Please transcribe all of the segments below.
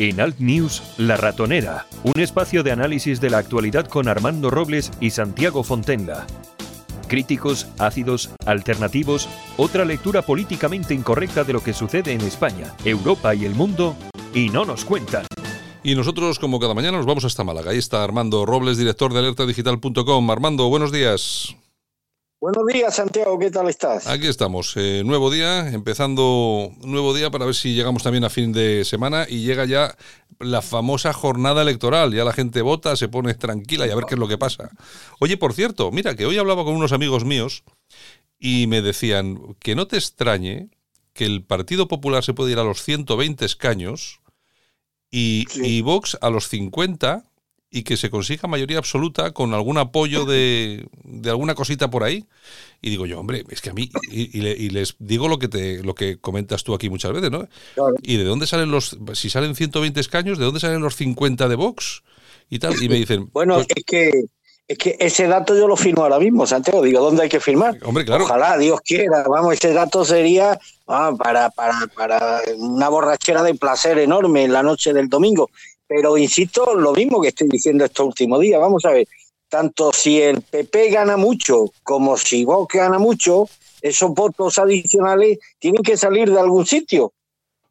En Alt News, La Ratonera, un espacio de análisis de la actualidad con Armando Robles y Santiago Fontenla. Críticos, ácidos, alternativos, otra lectura políticamente incorrecta de lo que sucede en España, Europa y el mundo, y no nos cuentan. Y nosotros, como cada mañana, nos vamos hasta Málaga. Ahí está Armando Robles, director de alertadigital.com. Armando, buenos días. Buenos días, Santiago, ¿qué tal estás? Aquí estamos, eh, nuevo día, empezando nuevo día para ver si llegamos también a fin de semana y llega ya la famosa jornada electoral. Ya la gente vota, se pone tranquila y a ver qué es lo que pasa. Oye, por cierto, mira, que hoy hablaba con unos amigos míos y me decían que no te extrañe que el Partido Popular se puede ir a los 120 escaños y, y Vox a los 50 y que se consiga mayoría absoluta con algún apoyo de, de alguna cosita por ahí. Y digo yo, hombre, es que a mí, y, les digo lo que te lo que comentas tú aquí muchas veces, ¿no? ¿Y de dónde salen los, si salen 120 escaños, de dónde salen los 50 de Vox? Y tal, y me dicen... Bueno, pues es que es que ese dato yo lo firmo ahora mismo, Santiago. Digo, ¿dónde hay que firmar? Hombre, claro. Ojalá, Dios quiera. Vamos, ese dato sería ah, para, para, para una borrachera de placer enorme en la noche del domingo. Pero insisto, lo mismo que estoy diciendo estos últimos días. Vamos a ver, tanto si el PP gana mucho como si Vox gana mucho, esos votos adicionales tienen que salir de algún sitio.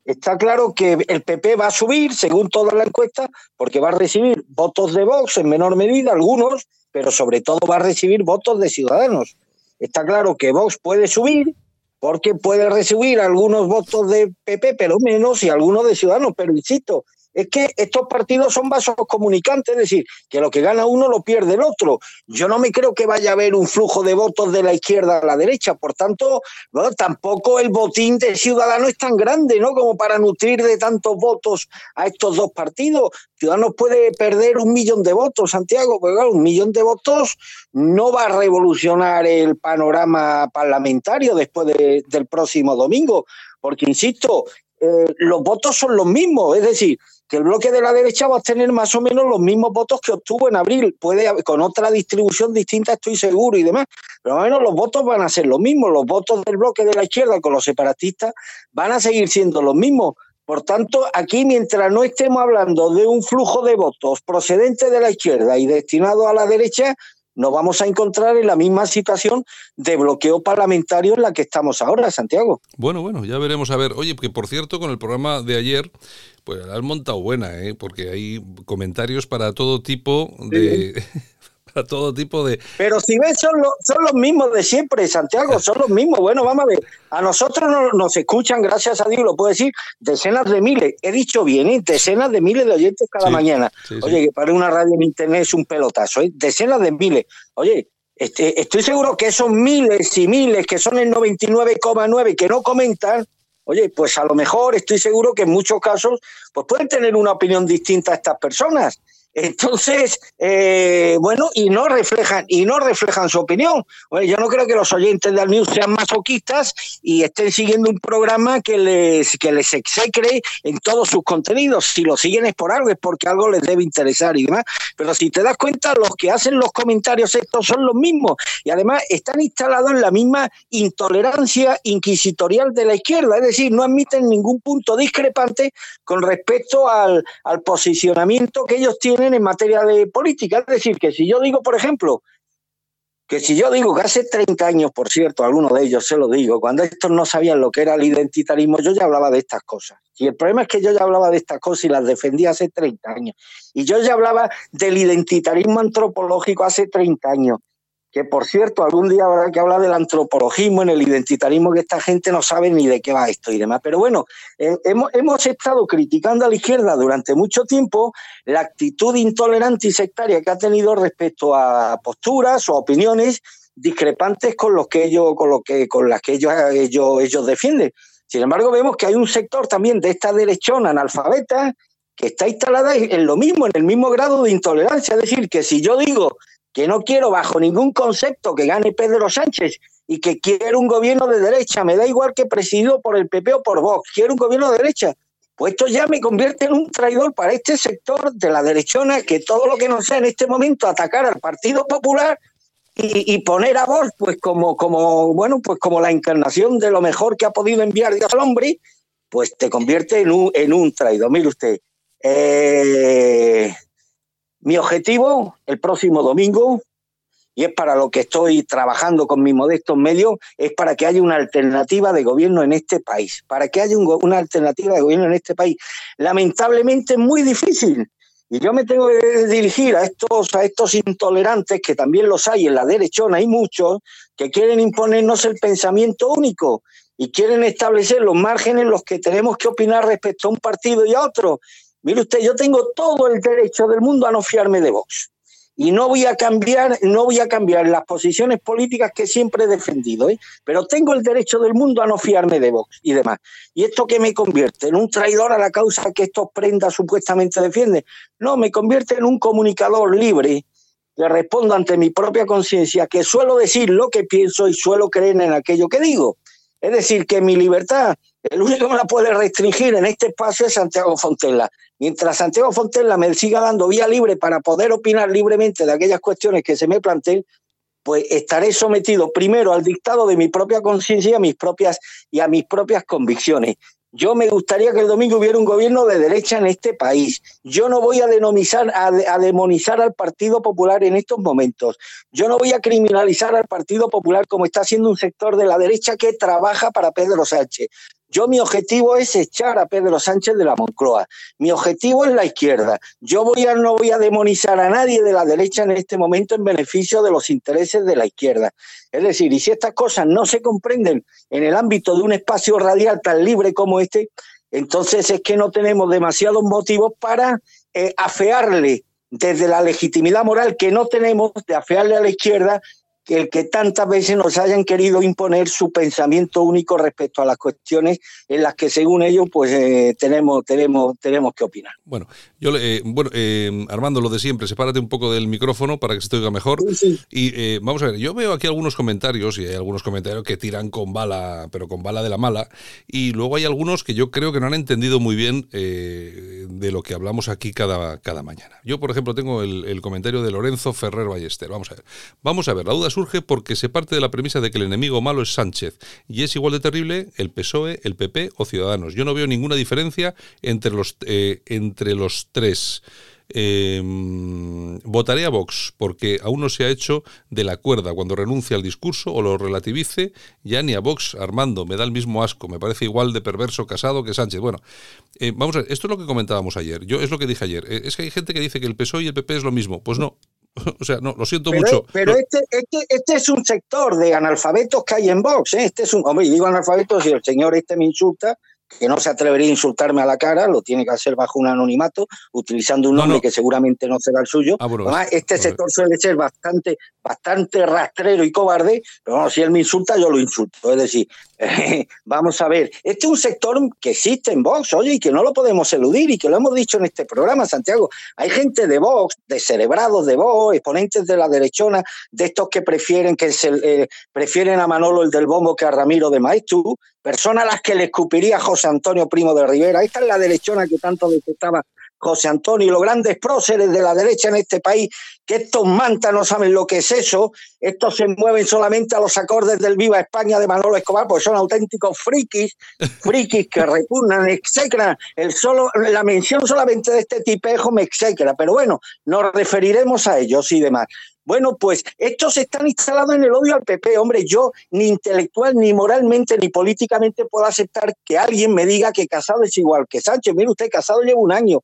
Está claro que el PP va a subir, según toda la encuesta, porque va a recibir votos de Vox en menor medida, algunos, pero sobre todo va a recibir votos de ciudadanos. Está claro que Vox puede subir porque puede recibir algunos votos de PP, pero menos, y algunos de ciudadanos. Pero insisto, es que estos partidos son vasos comunicantes, es decir, que lo que gana uno lo pierde el otro. Yo no me creo que vaya a haber un flujo de votos de la izquierda a la derecha, por tanto, tampoco el botín de Ciudadanos es tan grande, ¿no? Como para nutrir de tantos votos a estos dos partidos. Ciudadanos puede perder un millón de votos, Santiago, pero un millón de votos no va a revolucionar el panorama parlamentario después del próximo domingo, porque, insisto, eh, los votos son los mismos, es decir, que el bloque de la derecha va a tener más o menos los mismos votos que obtuvo en abril, puede con otra distribución distinta, estoy seguro y demás, pero más menos los votos van a ser los mismos, los votos del bloque de la izquierda con los separatistas van a seguir siendo los mismos. Por tanto, aquí mientras no estemos hablando de un flujo de votos procedente de la izquierda y destinado a la derecha, nos vamos a encontrar en la misma situación de bloqueo parlamentario en la que estamos ahora, Santiago. Bueno, bueno, ya veremos a ver. Oye, que por cierto, con el programa de ayer, pues la has montado buena, ¿eh? porque hay comentarios para todo tipo de... para todo tipo de... Pero si ves, son, son los mismos de siempre, Santiago, son los mismos. Bueno, vamos a ver, a nosotros nos, escuchan, gracias a Dios, lo puedo decir, decenas de miles, he dicho bien, ¿eh? decenas de miles de oyentes cada mañana. Oye, que para una radio en internet es un pelotazo, ¿eh? decenas de miles. Oye, este, estoy seguro que esos miles y miles que son el 99,9 que no comentan, Oye, pues a lo mejor estoy seguro que en muchos casos pues pueden tener una opinión distinta a estas personas. Entonces, eh, bueno, y no reflejan, y no reflejan su opinión. yo no creo que los oyentes de News sean masoquistas y estén siguiendo un programa que les, que les execre en todos sus contenidos. Si lo siguen es por algo, es porque algo les debe interesar y demás. Pero si te das cuenta, los que hacen los comentarios estos son los mismos. Y además están instalados en la misma intolerancia inquisitorial de la izquierda. Es decir, no admiten ningún punto discrepante con respecto al, al posicionamiento que ellos tienen en materia de política. Es decir, que si yo digo, por ejemplo, que si yo digo que hace 30 años, por cierto, algunos de ellos se lo digo, cuando estos no sabían lo que era el identitarismo, yo ya hablaba de estas cosas. Y el problema es que yo ya hablaba de estas cosas y las defendía hace 30 años. Y yo ya hablaba del identitarismo antropológico hace 30 años que por cierto, algún día habrá que hablar del antropologismo, en el identitarismo, que esta gente no sabe ni de qué va esto y demás. Pero bueno, eh, hemos, hemos, estado criticando a la izquierda durante mucho tiempo la actitud intolerante y sectaria que ha tenido respecto a posturas o opiniones discrepantes con los que ellos, con lo que, con las que ellos, ellos, ellos defienden. Sin embargo, vemos que hay un sector también de esta derechona analfabeta que está instalada en lo mismo, en el mismo grado de intolerancia. Es decir, que si yo digo que no quiero bajo ningún concepto que gane Pedro Sánchez y que quiero un gobierno de derecha, me da igual que presidido por el PP o por Vox, quiero un gobierno de derecha. Pues esto ya me convierte en un traidor para este sector de la derechona que todo lo que no sea en este momento atacar al Partido Popular y, poner a Vox pues como, como, bueno, pues como la encarnación de lo mejor que ha podido enviar Dios al hombre, pues te convierte en un, en un traidor. Mire usted, Eh, mi objetivo el próximo domingo, y es para lo que estoy trabajando con mis modestos medios, es para que haya una alternativa de gobierno en este país, para que haya una alternativa de gobierno en este país. Lamentablemente es muy difícil. Y yo me tengo que dirigir a estos, a estos intolerantes, que también los hay en la derechona, hay muchos, que quieren imponernos el pensamiento único y quieren establecer los márgenes en los que tenemos que opinar respecto a un partido y a otro. Mire usted, yo tengo todo el derecho del mundo a no fiarme de Vox. Y no voy a cambiar, no voy a cambiar las posiciones políticas que siempre he defendido, ¿eh? pero tengo el derecho del mundo a no fiarme de Vox y demás. ¿Y esto qué me convierte? ¿En un traidor a la causa que estos prendas supuestamente defienden? No, me convierte en un comunicador libre que respondo ante mi propia conciencia, que suelo decir lo que pienso y suelo creer en aquello que digo. Es decir, que mi libertad, el único que me la puede restringir en este espacio es Santiago Fontella. Mientras Santiago Fontella me siga dando vía libre para poder opinar libremente de aquellas cuestiones que se me planteen, pues estaré sometido primero al dictado de mi propia conciencia y a mis propias y a mis propias convicciones. Yo me gustaría que el domingo hubiera un gobierno de derecha en este país. Yo no voy a, denomizar, a, a, demonizar al Partido Popular en estos momentos. Yo no voy a criminalizar al Partido Popular como está haciendo un sector de la derecha que trabaja para Pedro Sánchez. Yo mi objetivo es echar a Pedro Sánchez de la Moncloa. Mi objetivo es la izquierda. Yo voy a, no voy a demonizar a nadie de la derecha en este momento en beneficio de los intereses de la izquierda. Es decir, y si estas cosas no se comprenden en el ámbito de un espacio radial tan libre como este, entonces es que no tenemos demasiados motivos para eh, afearle desde la legitimidad moral que no tenemos de afearle a la izquierda el que tantas veces nos hayan querido imponer su pensamiento único respecto a las cuestiones en las que según ellos pues eh, tenemos tenemos tenemos que opinar. Bueno, yo eh, bueno eh, Armando lo de siempre, sepárate un poco del micrófono para que se te oiga mejor Sí, sí. y eh, vamos a ver, yo veo aquí algunos comentarios y hay algunos comentarios que tiran con bala, pero con bala de la mala y luego hay algunos que yo creo que no han entendido muy bien eh, de lo que hablamos aquí cada, cada mañana. Yo, por ejemplo, tengo el, el comentario de Lorenzo Ferrer Ballester. Vamos a ver. Vamos a ver, la duda surge porque se parte de la premisa de que el enemigo malo es Sánchez y es igual de terrible el PSOE, el PP o Ciudadanos. Yo no veo ninguna diferencia entre los, eh, entre los tres. Eh, votaré a Vox porque aún no se ha hecho de la cuerda cuando renuncia al discurso o lo relativice. Ya ni a Vox, Armando, me da el mismo asco. Me parece igual de perverso casado que Sánchez. Bueno, eh, vamos a ver, esto es lo que comentábamos ayer. Yo es lo que dije ayer. Eh, es que hay gente que dice que el PSOE y el PP es lo mismo. Pues no. O sea, no, lo siento pero, mucho. Pero este, este, este es un sector de analfabetos que hay en Vox. ¿eh? Este es un, hombre, y digo analfabetos si el señor este me insulta, que no se atrevería a insultarme a la cara, lo tiene que hacer bajo un anonimato, utilizando un No, nombre no. que seguramente no será el suyo. Ah, Además, es- este sector suele ser bastante, bastante rastrero y cobarde, pero bueno, si él me insulta, yo lo insulto. Es decir, vamos a ver, este es un sector que existe en Vox, oye, y que no lo podemos eludir, y que lo hemos dicho en este programa, Santiago. Hay gente de Vox, de cerebrados de Vox, exponentes de la derechona, de estos que prefieren que se, eh, prefieren a Manolo el del bombo que a Ramiro de Maestú, personas a las que le escupiría José Antonio Primo de Rivera. Esta es la derechona que tanto detestaba José Antonio y los grandes próceres de la derecha en este país, que estos mantas no saben lo que es eso, estos se mueven solamente a los acordes del Viva España de Manolo Escobar, porque son auténticos frikis, frikis que repugnan, execran. El solo, la mención solamente de este tipejo me execra, pero bueno, nos referiremos a ellos y demás. Bueno, pues estos están instalados en el odio al PP. Hombre, yo ni intelectual, ni moralmente, ni políticamente puedo aceptar que alguien me diga que Casado es igual que Sánchez. Mire usted, Casado lleva un año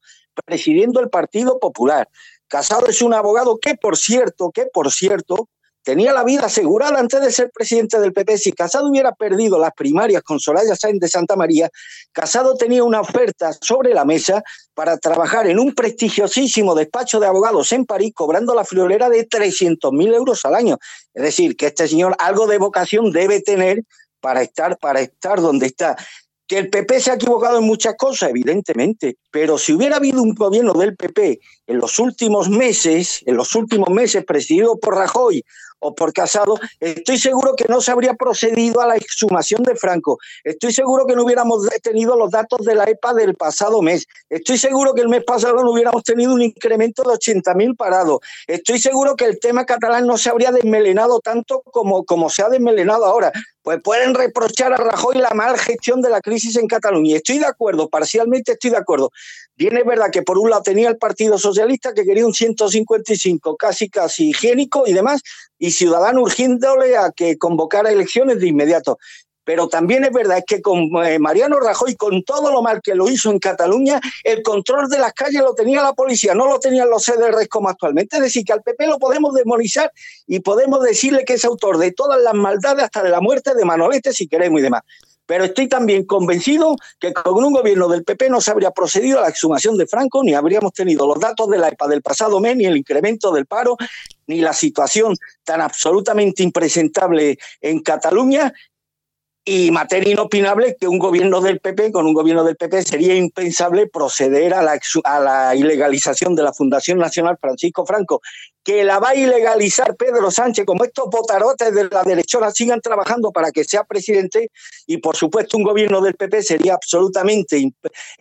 presidiendo el Partido Popular. Casado es un abogado que, por cierto, que por cierto, tenía la vida asegurada antes de ser presidente del PP. Si Casado hubiera perdido las primarias con Soraya Sáenz de Santa María, Casado tenía una oferta sobre la mesa para trabajar en un prestigiosísimo despacho de abogados en París, cobrando la friolera de 300.000 euros al año. Es decir, que este señor algo de vocación debe tener para estar, para estar donde está. Que el PP se ha equivocado en muchas cosas, evidentemente, pero si hubiera habido un gobierno del PP en los últimos meses, en los últimos meses presidido por Rajoy o por Casado, estoy seguro que no se habría procedido a la exhumación de Franco. Estoy seguro que no hubiéramos tenido los datos de la EPA del pasado mes. Estoy seguro que el mes pasado no hubiéramos tenido un incremento de 80.000 parados. Estoy seguro que el tema catalán no se habría desmelenado tanto como, como se ha desmelenado ahora. Pues pueden reprochar a Rajoy la mal gestión de la crisis en Cataluña. Estoy de acuerdo, parcialmente estoy de acuerdo. Bien es verdad que por un lado tenía el Partido Socialista que quería un 155 casi casi higiénico y demás, y Ciudadano urgiéndole a que convocara elecciones de inmediato. Pero también es verdad que con eh, Mariano Rajoy, con todo lo mal que lo hizo en Cataluña, el control de las calles lo tenía la policía, no lo tenían los CDRs como actualmente. Es decir, que al PP lo podemos demonizar y podemos decirle que es autor de todas las maldades, hasta de la muerte de Manolete, si queremos y demás. Pero estoy también convencido que con un gobierno del PP no se habría procedido a la exhumación de Franco, ni habríamos tenido los datos de la EPA del pasado mes, ni el incremento del paro, ni la situación tan absolutamente impresentable en Cataluña, y materia inopinable que un gobierno del PP, con un gobierno del PP, sería impensable proceder a la, a la ilegalización de la Fundación Nacional Francisco Franco, que la va a ilegalizar Pedro Sánchez, como estos botarotes de la derechona sigan trabajando para que sea presidente, y por supuesto un gobierno del PP sería absolutamente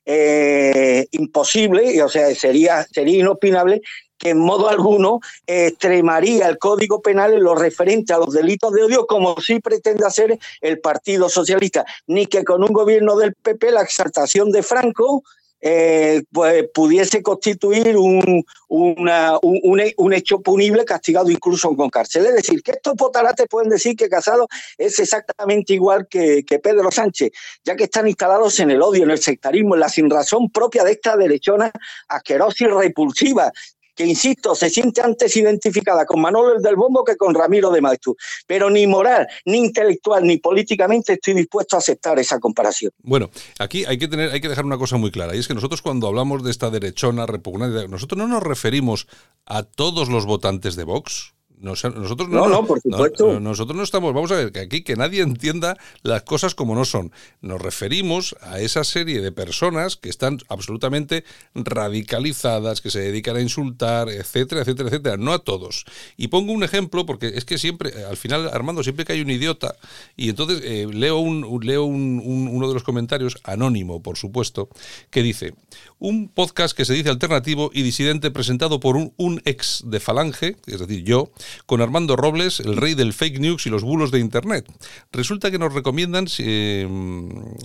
eh, imposible, o sea, sería, sería inopinable que en modo alguno extremaría el Código Penal en lo referente a los delitos de odio, como sí pretende hacer el Partido Socialista, ni que con un gobierno del PP la exaltación de Franco eh, pues, pudiese constituir un, un, hecho punible castigado incluso con cárcel. Es decir, que estos potarates pueden decir que Casado es exactamente igual que, que Pedro Sánchez, ya que están instalados en el odio, en el sectarismo, en la sinrazón propia de esta derechona asquerosa y repulsiva, que insisto, se siente antes identificada con Manolo del Bombo que con Ramiro de Maestú. Pero ni moral, ni intelectual, ni políticamente estoy dispuesto a aceptar esa comparación. Bueno, aquí hay que tener, hay que dejar una cosa muy clara, y es que nosotros cuando hablamos de esta derechona repugnante, nosotros no nos referimos a todos los votantes de Vox nosotros no, no, por supuesto. nosotros no estamos, vamos a ver, que aquí que nadie entienda las cosas como no son. Nos referimos a esa serie de personas que están absolutamente radicalizadas, que se dedican a insultar, etcétera, etcétera, etcétera. No a todos. Y pongo un ejemplo, porque es que siempre, al final, Armando, siempre que hay un idiota, y entonces eh, leo, un, leo uno de los comentarios, anónimo, por supuesto, que dice, un podcast que se dice alternativo y disidente presentado por un, un ex de Falange, es decir, yo, con Armando Robles, el rey del fake news y los bulos de Internet. Resulta que nos recomiendan, eh,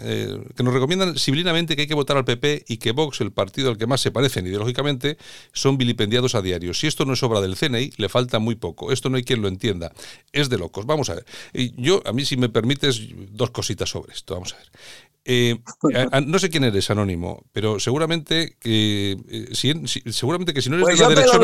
eh, que nos recomiendan civlinamente que hay que votar al PP y que Vox, el partido al que más se parecen ideológicamente, son vilipendiados a diario. Si esto no es obra del CNI, le falta muy poco. Esto no hay quien lo entienda. Es de locos. Vamos a ver. Yo, a mí, si me permites, dos cositas sobre esto. Vamos a ver. Eh, no sé quién eres, Anónimo, pero seguramente que si, seguramente que si no eres pues de la derecha.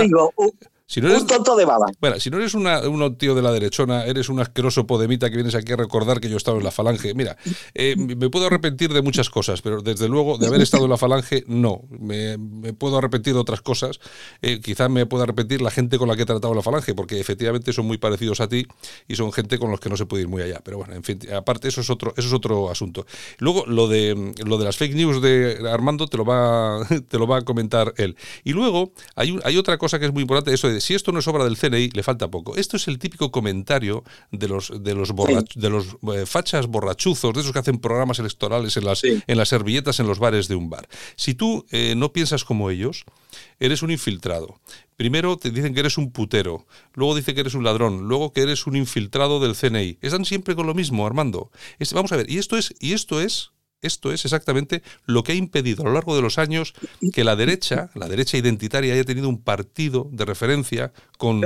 Si no eres, un tonto de baba. Bueno, si no eres un tío de la derechona, eres un asqueroso podemita que vienes aquí a recordar que yo estaba en la falange. Mira, eh, me puedo arrepentir de muchas cosas, pero desde luego de haber estado en la falange, no. Me, puedo arrepentir de otras cosas. Eh, quizás me pueda arrepentir la gente con la que he tratado la falange, porque efectivamente son muy parecidos a ti y son gente con los que no se puede ir muy allá. Pero bueno, en fin, aparte eso es otro, eso es otro asunto. Luego, lo de, lo de las fake news de Armando te lo va, te lo va a comentar él. Y luego hay, hay otra cosa que es muy importante, eso de si esto no es obra del CNI, le falta poco. Esto es el típico comentario de los, de los, de los eh, fachas borrachuzos, de esos que hacen programas electorales en las, en las servilletas en los bares de un bar. Si tú eh, no piensas como ellos, eres un infiltrado. Primero te dicen que eres un putero, luego dice que eres un ladrón, luego que eres un infiltrado del CNI. Están siempre con lo mismo, Armando. vamos a ver, y esto es, y esto es esto es exactamente lo que ha impedido a lo largo de los años que la derecha, la derecha identitaria, haya tenido un partido de referencia con,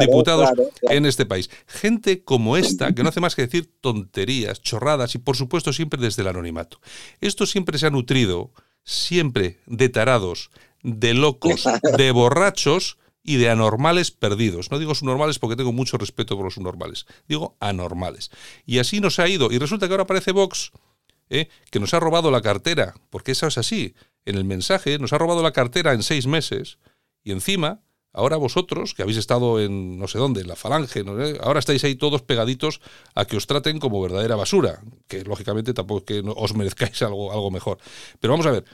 diputados en este país. Gente como esta, que no hace más que decir tonterías, chorradas y por supuesto siempre desde el anonimato. Esto siempre se ha nutrido, siempre de tarados, de locos, de borrachos y de anormales perdidos. No digo subnormales porque tengo mucho respeto por los subnormales. Digo anormales. Y así nos ha ido. Y resulta que ahora aparece Vox ¿eh? que nos ha robado la cartera, porque eso es así. En el mensaje nos ha robado la cartera en seis meses y encima, ahora vosotros, que habéis estado en no sé dónde, en la falange, ahora estáis ahí todos pegaditos a que os traten como verdadera basura, que lógicamente tampoco es que os merezcáis algo, algo mejor. Pero vamos a ver,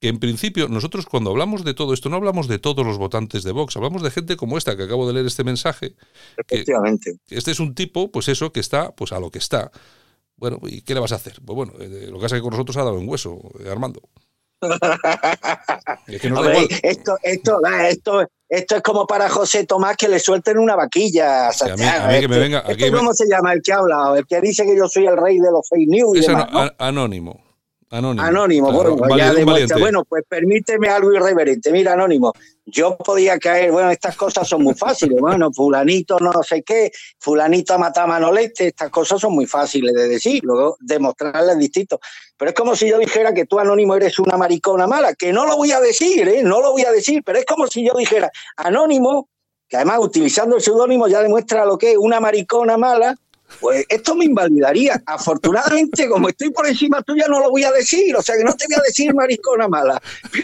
que en principio nosotros cuando hablamos de todo esto no hablamos de todos los votantes de Vox, hablamos de gente como esta que acabo de leer este mensaje. Efectivamente. este es un tipo, pues eso, que está pues a lo que está. Bueno, ¿y qué le vas a hacer? Pues bueno, eh, lo que pasa es que con nosotros ha dado un hueso, eh, Armando. esto, esto, esto, esto es como para José Tomás que le suelten una vaquilla. a mí, que me venga, ¿Cómo se llama el que habla? El que dice que yo soy el rey de los fake news. Es anónimo. Anónimo. Anónimo, Claro, bueno, ya demuestra. Bueno, pues permíteme algo irreverente. Mira, Anónimo, yo podía caer, bueno, estas cosas son muy fáciles. Bueno, fulanito no sé qué, fulanito mata a Manolete, estas cosas son muy fáciles de decir, luego demostrarlas distinto. Pero es como si yo dijera que tú, Anónimo, eres una maricona mala, que no lo voy a decir, ¿eh? No lo voy a decir, pero es como si yo dijera, Anónimo, que además utilizando el seudónimo ya demuestra lo que es una maricona mala, pues esto me invalidaría. Afortunadamente, como estoy por encima tuya, no lo voy a decir. O sea, que no te voy a decir maricona mala.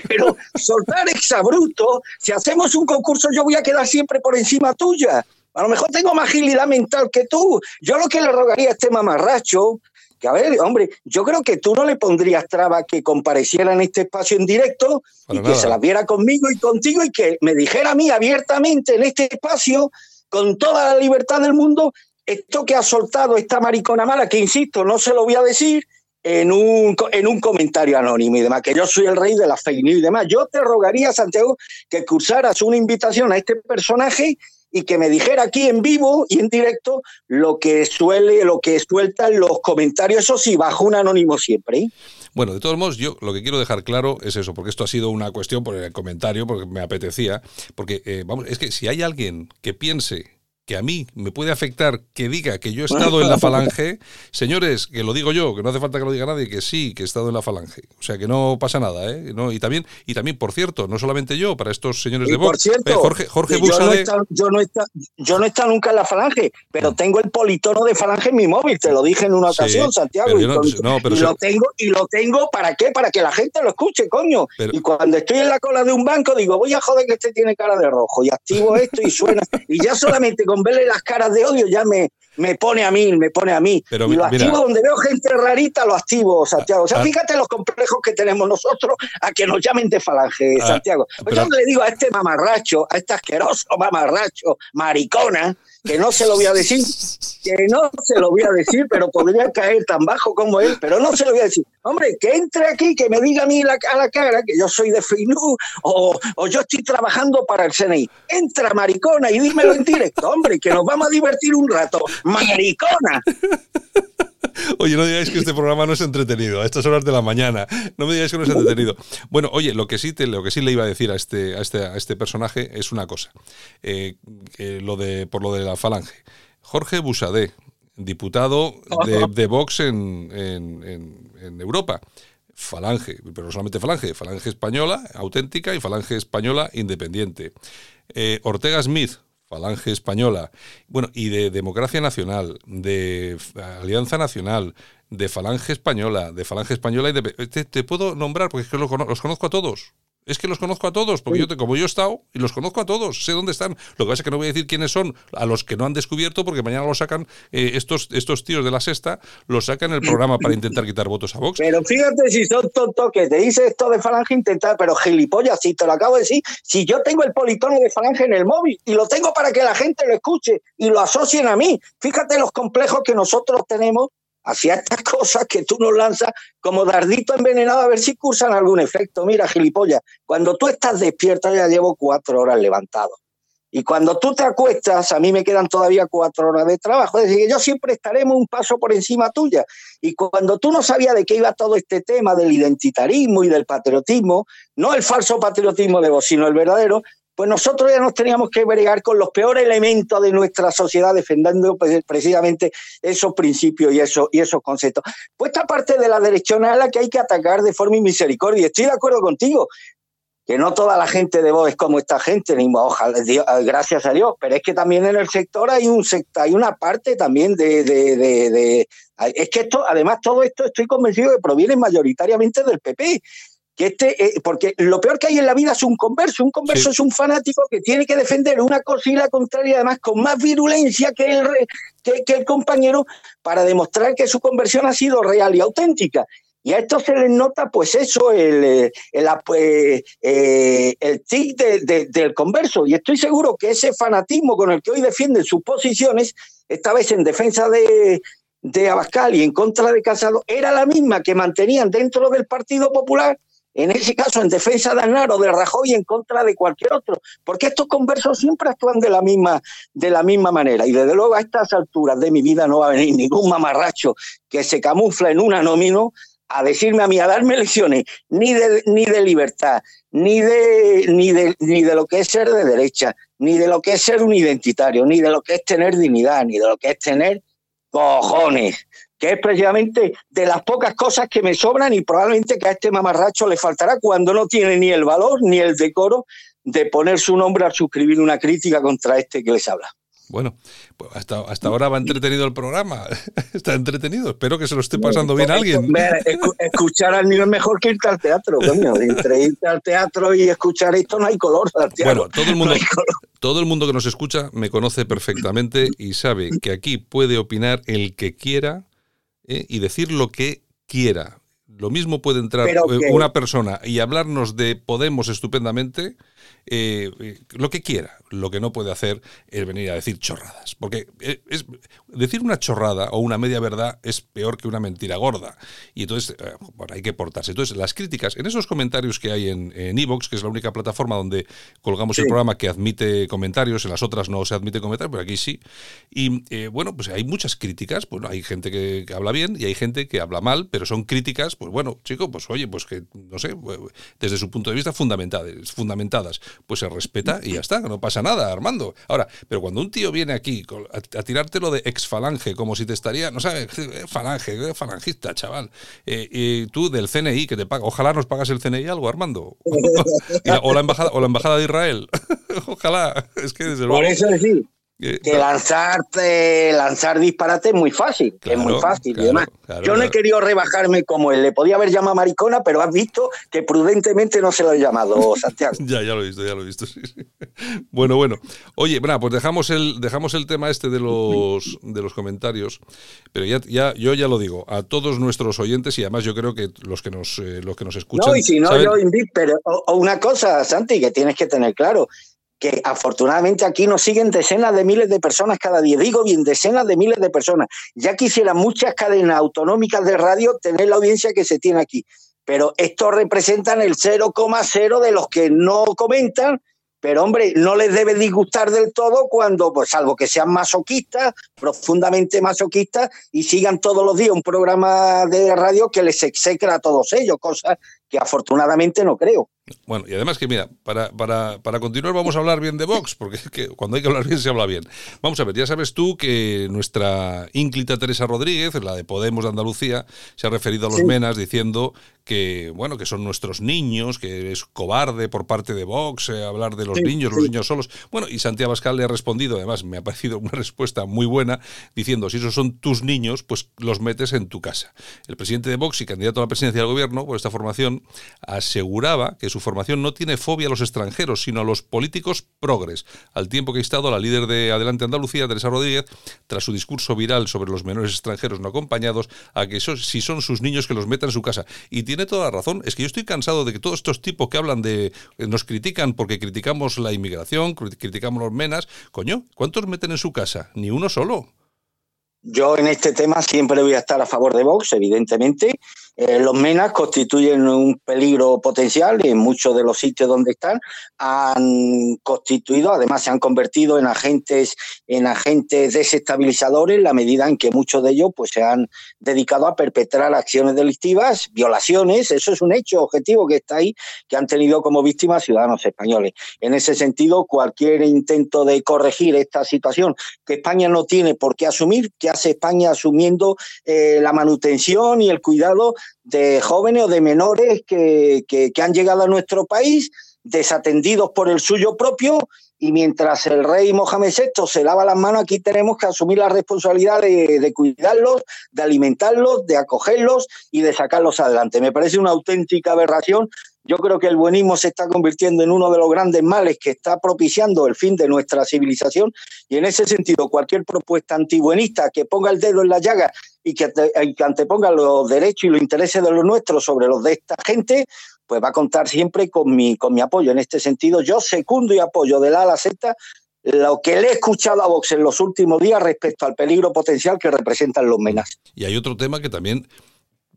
Pero soltar exabruto, si hacemos un concurso, yo voy a quedar siempre por encima tuya. A lo mejor tengo más agilidad mental que tú. Yo lo que le rogaría a este mamarracho, que a ver, hombre, yo creo que tú no le pondrías traba que compareciera en este espacio en directo Para y que se las viera conmigo y contigo y que me dijera a mí abiertamente en este espacio, con toda la libertad del mundo, esto que ha soltado esta maricona mala, que insisto, no se lo voy a decir en un, en un comentario anónimo y demás, que yo soy el rey de la fake news y demás. Yo te rogaría, Santiago, que cursaras una invitación a este personaje y que me dijera aquí en vivo y en directo lo que suele, lo que sueltan los comentarios, eso sí, bajo un anónimo siempre. ¿eh? Bueno, de todos modos, yo lo que quiero dejar claro es eso, porque esto ha sido una cuestión por el comentario, porque me apetecía, porque eh, vamos, es que si hay alguien que piense que a mí me puede afectar que diga que yo he estado en la falange, señores, que lo digo yo, que no hace falta que lo diga nadie, que sí, que he estado en la falange. O sea, que no pasa nada, ¿eh? No, y también, y también, por cierto, no solamente yo, para estos señores Y de por Vox, cierto, eh, Jorge, Jorge yo, no Busade, estado- yo, no estado- yo no he estado nunca en la falange, pero tengo el politono de falange en mi móvil, te lo dije en una Sí, ocasión, Santiago. pero y yo no- con- no, pero y se- lo tengo, y lo tengo para qué? Para que la gente lo escuche, coño. Pero- y cuando estoy en la cola de un banco, digo, voy a joder que este tiene cara de rojo, y activo esto y suena. y ya solamente con verle las caras de odio ya me, me pone a mí, me pone a mí. Pero y lo mira. activo donde veo gente rarita, lo activo, Santiago. O sea, Ah. fíjate los complejos que tenemos nosotros a que nos llamen de falange, Ah, Santiago. Pues pero- yo le digo a este mamarracho, a este asqueroso mamarracho, maricona, que no se lo voy a decir, que no se lo voy a decir, pero podría caer tan bajo como él, pero no se lo voy a decir. Hombre, que entre aquí, que me diga a mí la, a la cara que yo soy de FINU o, o yo estoy trabajando para el CNI. Entra, maricona, y dímelo en directo, hombre, que nos vamos a divertir un rato. Maricona. Oye, no digáis que este programa no es entretenido a estas horas de la mañana. No me digáis que no es entretenido. Bueno, oye, lo que sí, te, lo que sí le iba a decir a este, a este, a este personaje es una cosa. Eh, que lo de, por lo de la falange. Jorge Busadé, diputado de, de Vox en, en- en- en Europa. Falange, pero no solamente Falange, Falange española auténtica y Falange española independiente. Eh, Ortega Smith, Falange Española, bueno, y de Democracia Nacional, de Alianza Nacional, de Falange Española, de Falange Española y de... Te, te puedo nombrar porque es que los conozco a todos. Es que los conozco a todos, porque yo te- como yo he estado y los conozco a todos, sé dónde están. Lo que pasa es que no voy a decir quiénes son a los que no han descubierto, porque mañana lo sacan eh, estos, estos tíos de la sexta, los sacan el programa para intentar quitar votos a Vox. Pero fíjate si son tontos que te dice esto de falange intentar, pero gilipollas, si te lo acabo de decir, si yo tengo el politono de falange en el móvil y lo tengo para que la gente lo escuche y lo asocien a mí, fíjate los complejos que nosotros tenemos hacia estas cosas que tú nos lanzas como dardito envenenado a ver si cursan algún efecto. Mira, gilipollas, cuando tú estás despierta, ya llevo cuatro horas levantado. Y cuando tú te acuestas, a mí me quedan todavía cuatro horas de trabajo. Es decir, que yo siempre estaremos un paso por encima tuya. Y cuando tú no sabías de qué iba todo este tema del identitarismo y del patriotismo, no el falso patriotismo de vos, sino el verdadero, pues nosotros ya nos teníamos que bregar con los peores elementos de nuestra sociedad defendiendo pues, precisamente esos principios y esos, conceptos. Pues esta parte de la derechona es la que hay que atacar de forma. Y estoy de acuerdo contigo que no toda la gente de voz es como esta gente, ni ojalá, gracias a Dios, pero es que también en el sector hay un sector, hay una parte también de, es que esto, además todo esto estoy convencido que proviene mayoritariamente del PP. Que este, eh, porque lo peor que hay en la vida es un converso. Un converso Sí. es un fanático que tiene que defender una cosa y la contraria, además con más virulencia que el, re- que, que el compañero, para demostrar que su conversión ha sido real y auténtica. Y a esto se les nota, pues eso, el, eh, el, eh, eh, el tic de- de- del converso. Y estoy seguro que ese fanatismo con el que hoy defienden sus posiciones, esta vez en defensa de, de Abascal y en contra de Casado, era la misma que mantenían dentro del Partido Popular, en ese caso en defensa de Aznar o de Rajoy en contra de cualquier otro. Porque estos conversos siempre actúan de la misma, de la misma manera. Y desde luego a estas alturas de mi vida no va a venir ningún mamarracho que se camufla en un anónimo a decirme a mí, a darme lecciones, ni de, ni de libertad, ni de, ni, de, ni de lo que es ser de derecha, ni de lo que es ser un identitario, ni de lo que es tener dignidad, ni de lo que es tener cojones, que es precisamente de las pocas cosas que me sobran y probablemente que a este mamarracho le faltará cuando no tiene ni el valor ni el decoro de poner su nombre al suscribir una crítica contra este que les habla. Bueno, pues hasta, hasta ahora va entretenido el programa. Está entretenido. Espero que se lo esté pasando bien a alguien. escuchar al niño es mejor que irte al teatro, coño. Entre irte al teatro y escuchar esto no hay color. Bueno, todo el, mundo, todo el mundo que nos escucha me conoce perfectamente y sabe que aquí puede opinar el que quiera ¿eh? y decir lo que quiera. Lo mismo puede entrar eh, una persona y hablarnos de Podemos estupendamente eh, eh, lo que quiera. Lo que no puede hacer es venir a decir chorradas. Porque eh, es, decir una chorrada o una media verdad es peor que una mentira gorda. Y entonces, bueno, hay que portarse. Entonces, las críticas, en esos comentarios que hay en Evox, que es la única plataforma donde colgamos el programa que admite comentarios, en las otras no se admite comentarios, pero aquí sí. Y bueno, pues hay muchas críticas. Bueno, hay gente que, que, habla bien y hay gente que habla mal, pero son críticas, pues bueno, chico, pues oye, pues que, no sé, desde su punto de vista fundamentadas. fundamentadas pues se respeta y ya está, no pasa nada, Armando. Ahora, pero cuando un tío viene aquí a, tirártelo de ex falange, como si te estaría, no sabes, falange, falangista, chaval, eh, y tú del CNI que te paga, ojalá nos pagas el CNI algo, Armando. o, la embajada, o la embajada de Israel. ojalá, es que desde luego. Por eso decir, que lanzarte, lanzar disparate es muy fácil, es muy fácil y demás. Yo no he querido rebajarme como él, le podía haber llamado maricona, pero has visto que prudentemente no se lo he llamado, Santiago. ya, ya lo he visto, ya lo he visto. Bueno, bueno. Oye, bueno, pues dejamos el, dejamos el tema este de los, de los comentarios, pero ya, ya, yo ya lo digo, a todos nuestros oyentes y además yo creo que los que nos, eh, los que nos escuchan. No, y si no, yo invito, pero una cosa, Santi, que tienes que tener claro, que afortunadamente aquí nos siguen decenas de miles de personas cada día. Digo bien, decenas de miles de personas. Ya quisieran muchas cadenas autonómicas de radio tener la audiencia que se tiene aquí. Pero estos representan el 0,0 de los que no comentan. Pero hombre, no les debe disgustar del todo cuando, pues salvo que sean masoquistas, profundamente masoquistas, y sigan todos los días un programa de radio que les execra a todos ellos, cosas que afortunadamente no creo. Bueno, y además que mira, para, para, para, continuar vamos a hablar bien de Vox, porque es que cuando hay que hablar bien se habla bien. Vamos a ver, ya sabes tú que nuestra ínclita Teresa Rodríguez, la de Podemos de Andalucía, se ha referido a los menas diciendo que, bueno, que son nuestros niños, que es cobarde por parte de Vox eh, hablar de los niños, los niños solos. Bueno, y Santiago Pascal le ha respondido, además me ha parecido una respuesta muy buena, diciendo, si esos son tus niños, pues los metes en tu casa. El presidente de Vox y candidato a la presidencia del gobierno por esta formación aseguraba que su formación no tiene fobia a los extranjeros, sino a los políticos progres, al tiempo que ha estado la líder de Adelante Andalucía, Teresa Rodríguez, tras su discurso viral sobre los menores extranjeros no acompañados, a que si son sus niños que los metan en su casa. Y tiene toda la razón, es que yo estoy cansado de que todos estos tipos que hablan de, nos critican porque criticamos la inmigración, criticamos los menas, coño, ¿cuántos meten en su casa? Ni uno solo. Yo en este tema siempre voy a estar a favor de Vox, evidentemente, eh, los menas constituyen un peligro potencial y en muchos de los sitios donde están han constituido, además se han convertido en agentes, en agentes desestabilizadores, la medida en que muchos de ellos pues, se han dedicado a perpetrar acciones delictivas, violaciones, eso es un hecho objetivo que está ahí, que han tenido como víctimas ciudadanos españoles. En ese sentido, cualquier intento de corregir esta situación que España no tiene por qué asumir, que hace España asumiendo eh, la manutención y el cuidado de jóvenes o de menores que, han llegado a nuestro país desatendidos por el suyo propio y mientras el rey Mohamed VI se lava las manos, aquí tenemos que asumir la responsabilidad de, de, cuidarlos, de alimentarlos, de acogerlos y de sacarlos adelante. Me parece una auténtica aberración. Yo creo que el buenismo se está convirtiendo en uno de los grandes males que está propiciando el fin de nuestra civilización y en ese sentido cualquier propuesta antibuenista que ponga el dedo en la llaga y que, anteponga los derechos y los intereses de los nuestros sobre los de esta gente, pues va a contar siempre con mi, con mi apoyo. En este sentido, yo secundo y apoyo de la a la Z lo que le he escuchado a Vox en los últimos días respecto al peligro potencial que representan los menas. Y hay otro tema que también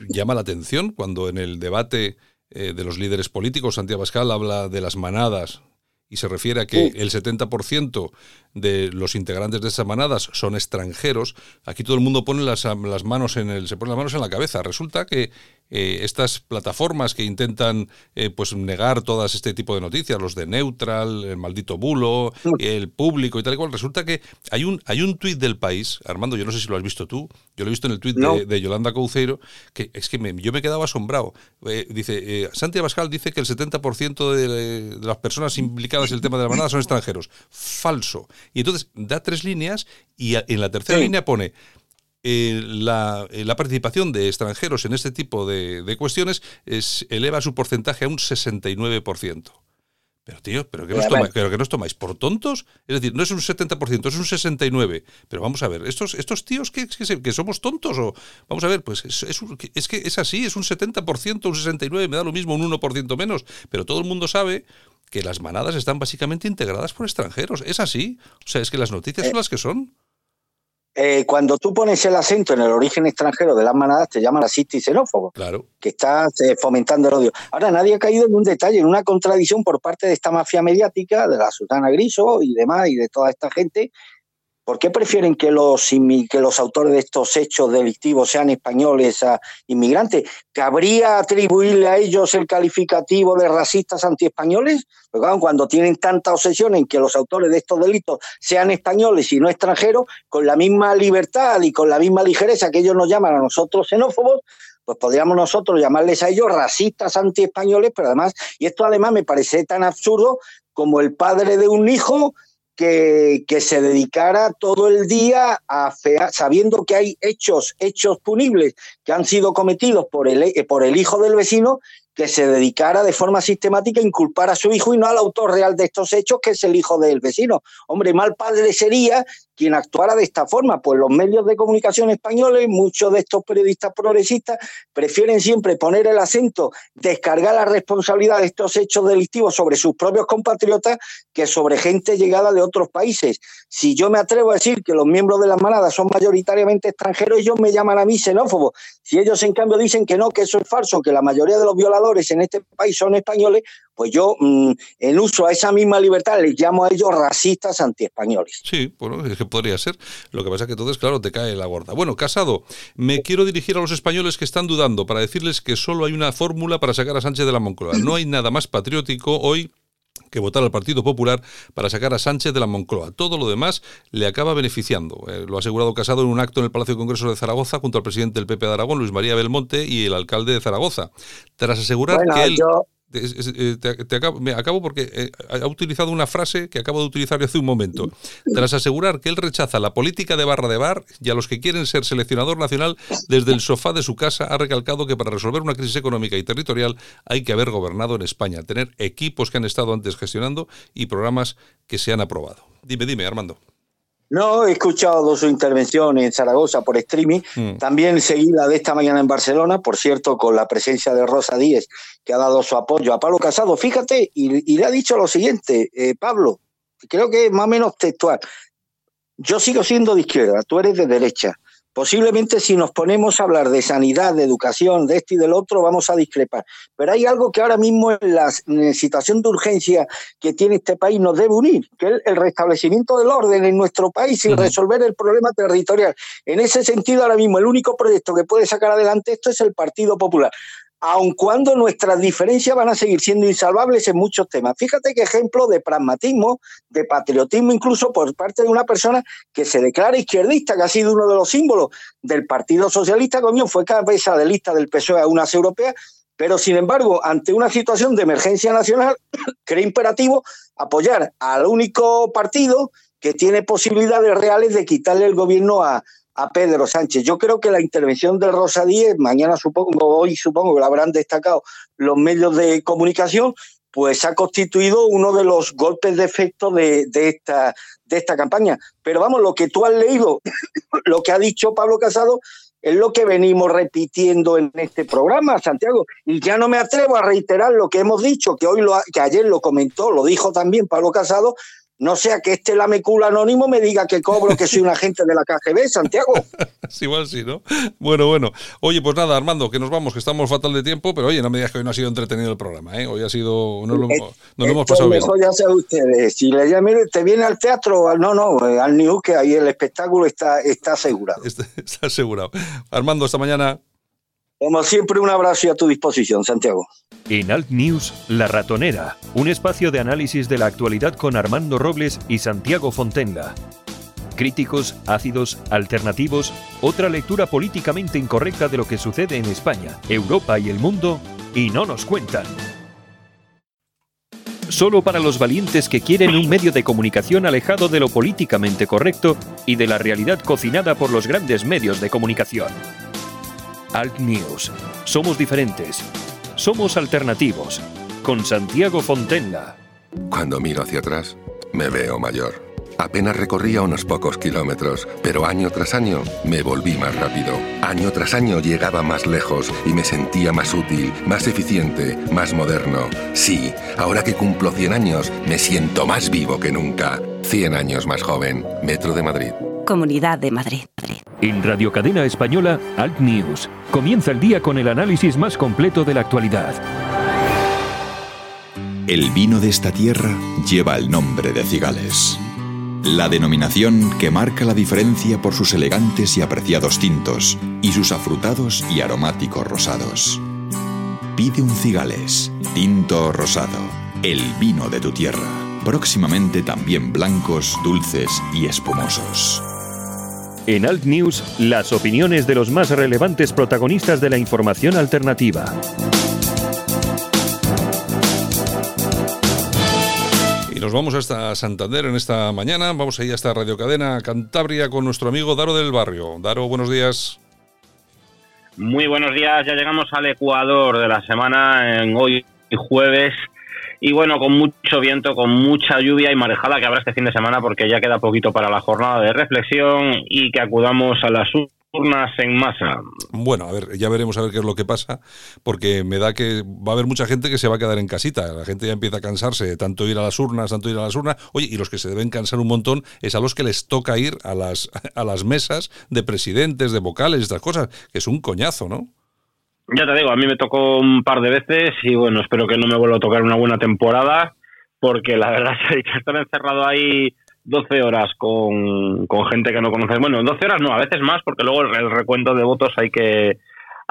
llama la atención cuando en el debate eh, de los líderes políticos, Santiago Pascal habla de las manadas y se refiere a que el 70% de los integrantes de esas manadas son extranjeros, aquí todo el mundo pone las, las, manos en el, se pone las manos en la cabeza. Resulta que eh, estas plataformas que intentan eh, pues negar todas este tipo de noticias, los de Neutral, el maldito bulo, el público y tal y cual, resulta que hay un, hay un tuit del país, Armando, yo no sé si lo has visto tú, yo lo he visto en el tuit de, Yolanda Couceiro, que es que yo me quedaba asombrado. Eh, dice, Santiago Pascal dice que el 70% de, de las personas implicadas en el tema de la manada son extranjeros. Falso. Y entonces da tres líneas y en la tercera línea pone eh, la, eh, la, participación de extranjeros en este tipo de, cuestiones es, eleva su porcentaje a un 69%. Pero tío, ¿pero qué, nos tomáis, ¿pero nos tomáis? ¿Por tontos? Es decir, no es un 70%, es un 69%. Pero vamos a ver, ¿estos, estos tíos que, que, somos tontos? o Vamos a ver, pues es, es, que es así, es un 70%, un 69%, me da lo mismo, un 1% menos. Pero todo el mundo sabe que las manadas están básicamente integradas por extranjeros. Es así. O sea, es que las noticias son eh, las que son. Eh, cuando tú pones el acento en el origen extranjero de las manadas, te llaman racista y xenófobo. Claro. Que estás eh, fomentando el odio. Ahora, nadie ha caído en un detalle, en una contradicción por parte de esta mafia mediática, de la Susana Griso y demás, y de toda esta gente, ¿Por qué prefieren que los, que los autores de estos hechos delictivos sean españoles a inmigrantes? ¿Cabría atribuirle a ellos el calificativo de racistas antiespañoles? Porque cuando tienen tanta obsesión en que los autores de estos delitos sean españoles y no extranjeros, con la misma libertad y con la misma ligereza que ellos nos llaman a nosotros xenófobos, pues podríamos nosotros llamarles a ellos racistas antiespañoles, pero además, y esto además me parece tan absurdo como el padre de un hijo que, se dedicara todo el día a sabiendo que hay hechos, hechos punibles que han sido cometidos por el, por el hijo del vecino, que se dedicara de forma sistemática a inculpar a su hijo y no al autor real de estos hechos, que es el hijo del vecino. Hombre, mal padre sería quien actuara de esta forma, pues los medios de comunicación españoles, muchos de estos periodistas progresistas, prefieren siempre poner el acento, descargar la responsabilidad de estos hechos delictivos sobre sus propios compatriotas que sobre gente llegada de otros países. Si yo me atrevo a decir que los miembros de las manadas son mayoritariamente extranjeros, ellos me llaman a mí xenófobo. Si ellos en cambio dicen que no, que eso es falso, que la mayoría de los violadores en este país son españoles, pues yo mm, en uso a esa misma libertad les llamo a ellos racistas antiespañoles. Sí, bueno, es que podría ser. Lo que pasa es que entonces, claro, te cae la gorda. Bueno, Casado, me quiero dirigir a los españoles que están dudando para decirles que solo hay una fórmula para sacar a Sánchez de la Moncloa. No hay nada más patriótico hoy que votar al Partido Popular para sacar a Sánchez de la Moncloa. Todo lo demás le acaba beneficiando. Eh, lo ha asegurado Casado en un acto en el Palacio de Congresos de Zaragoza junto al presidente del PP de Aragón, Luis María Belmonte, y el alcalde de Zaragoza. Tras asegurar que él... te, acabo, me acabo porque eh, ha utilizado una frase que acabo de utilizar hace un momento. Tras asegurar que él rechaza la política de barra de bar y a los que quieren ser seleccionador nacional, desde el sofá de su casa ha recalcado que para resolver una crisis económica y territorial hay que haber gobernado en España, tener equipos que han estado antes gestionando y programas que se han aprobado. Dime, dime, Armando. No, he escuchado su intervención en Zaragoza por streaming. Mm. También seguí la de esta mañana en Barcelona, por cierto, con la presencia de Rosa Díez, que ha dado su apoyo a Pablo Casado. Fíjate, y, le ha dicho lo siguiente, eh, Pablo, creo que es más o menos textual. Yo sigo siendo de izquierda, tú eres de derecha. Posiblemente si nos ponemos a hablar de sanidad, de educación, de esto y del otro, vamos a discrepar. Pero hay algo que ahora mismo en la situación de urgencia que tiene este país nos debe unir, que es el restablecimiento del orden en nuestro país y resolver el problema territorial. En ese sentido, ahora mismo el único proyecto que puede sacar adelante esto es el Partido Popular aun cuando nuestras diferencias van a seguir siendo insalvables en muchos temas. Fíjate qué ejemplo de pragmatismo, de patriotismo, incluso por parte de una persona que se declara izquierdista, que ha sido uno de los símbolos del Partido Socialista, coño, fue cabeza de lista del PSOE a unas europeas, pero sin embargo, ante una situación de emergencia nacional, cree imperativo apoyar al único partido que tiene posibilidades reales de quitarle el gobierno a, a Pedro Sánchez. Yo creo que la intervención de Rosa Díez, mañana supongo, hoy supongo que la habrán destacado los medios de comunicación, pues ha constituido uno de los golpes de efecto de, esta, de esta campaña. Pero vamos, lo que tú has leído, lo que ha dicho Pablo Casado, es lo que venimos repitiendo en este programa, Santiago. Y ya no me atrevo a reiterar lo que hemos dicho, que hoy lo, que ayer lo comentó, lo dijo también Pablo Casado, No sea que este lamecula anónimo me diga que cobro que soy un agente de la KGB, Santiago. sí, igual sí, ¿no? Bueno, bueno. Oye, pues nada, Armando, que nos vamos, que estamos fatal de tiempo, pero oye, no me digas que hoy no ha sido entretenido el programa, ¿eh? Hoy ha sido... No lo, lo hemos pasado bien. ya sé ustedes. Si le llaman, te viene al teatro, no, no, eh, al New, que ahí el espectáculo está, está asegurado. Está, está asegurado. Armando, esta mañana. Como siempre, un abrazo y a tu disposición, Santiago. En Alt News, La Ratonera, un espacio de análisis de la actualidad con Armando Robles y Santiago Fontenla. Críticos, ácidos, alternativos, otra lectura políticamente incorrecta de lo que sucede en España, Europa y el mundo, y no nos cuentan. Solo para los valientes que quieren un medio de comunicación alejado de lo políticamente correcto y de la realidad cocinada por los grandes medios de comunicación. Alt News. Somos diferentes. Somos alternativos. Con Santiago Fontenla. Cuando miro hacia atrás, me veo mayor. Apenas recorría unos pocos kilómetros, pero año tras año me volví más rápido. Año tras año llegaba más lejos y me sentía más útil, más eficiente, más moderno. Sí, ahora que cumplo 100 años, me siento más vivo que nunca. 100 años más joven. Metro de Madrid. Comunidad de Madrid. En Radio Cadena Española, Alt News. Comienza el día con el análisis más completo de la actualidad. El vino de esta tierra lleva el nombre de Cigales. La denominación que marca la diferencia por sus elegantes y apreciados tintos y sus afrutados y aromáticos rosados. Pide un Cigales, tinto o rosado, el vino de tu tierra. Próximamente también blancos, dulces y espumosos. En Alt News, las opiniones de los más relevantes protagonistas de la información alternativa. Y nos vamos hasta Santander en esta mañana. Vamos ahí hasta Radio Cadena Cantabria con nuestro amigo Daro del Barrio. Daro, buenos días. Muy buenos días. Ya llegamos al Ecuador de la semana en hoy jueves y bueno, con mucho viento, con mucha lluvia y marejada que habrá este fin de semana porque ya queda poquito para la jornada de reflexión y que acudamos a las urnas en masa. Bueno, a ver, ya veremos a ver qué es lo que pasa, porque me da que va a haber mucha gente que se va a quedar en casita. La gente ya empieza a cansarse de tanto ir a las urnas, tanto ir a las urnas. Oye, y los que se deben cansar un montón es a los que les toca ir a las, a las mesas de presidentes, de vocales, estas cosas, que es un coñazo, ¿no? Ya te digo, a mí me tocó un par de veces y bueno, espero que no me vuelva a tocar una buena temporada porque la verdad es que estar encerrado ahí 12 horas con, con gente que no conoces, bueno, 12 horas no, a veces más porque luego el recuento de votos hay que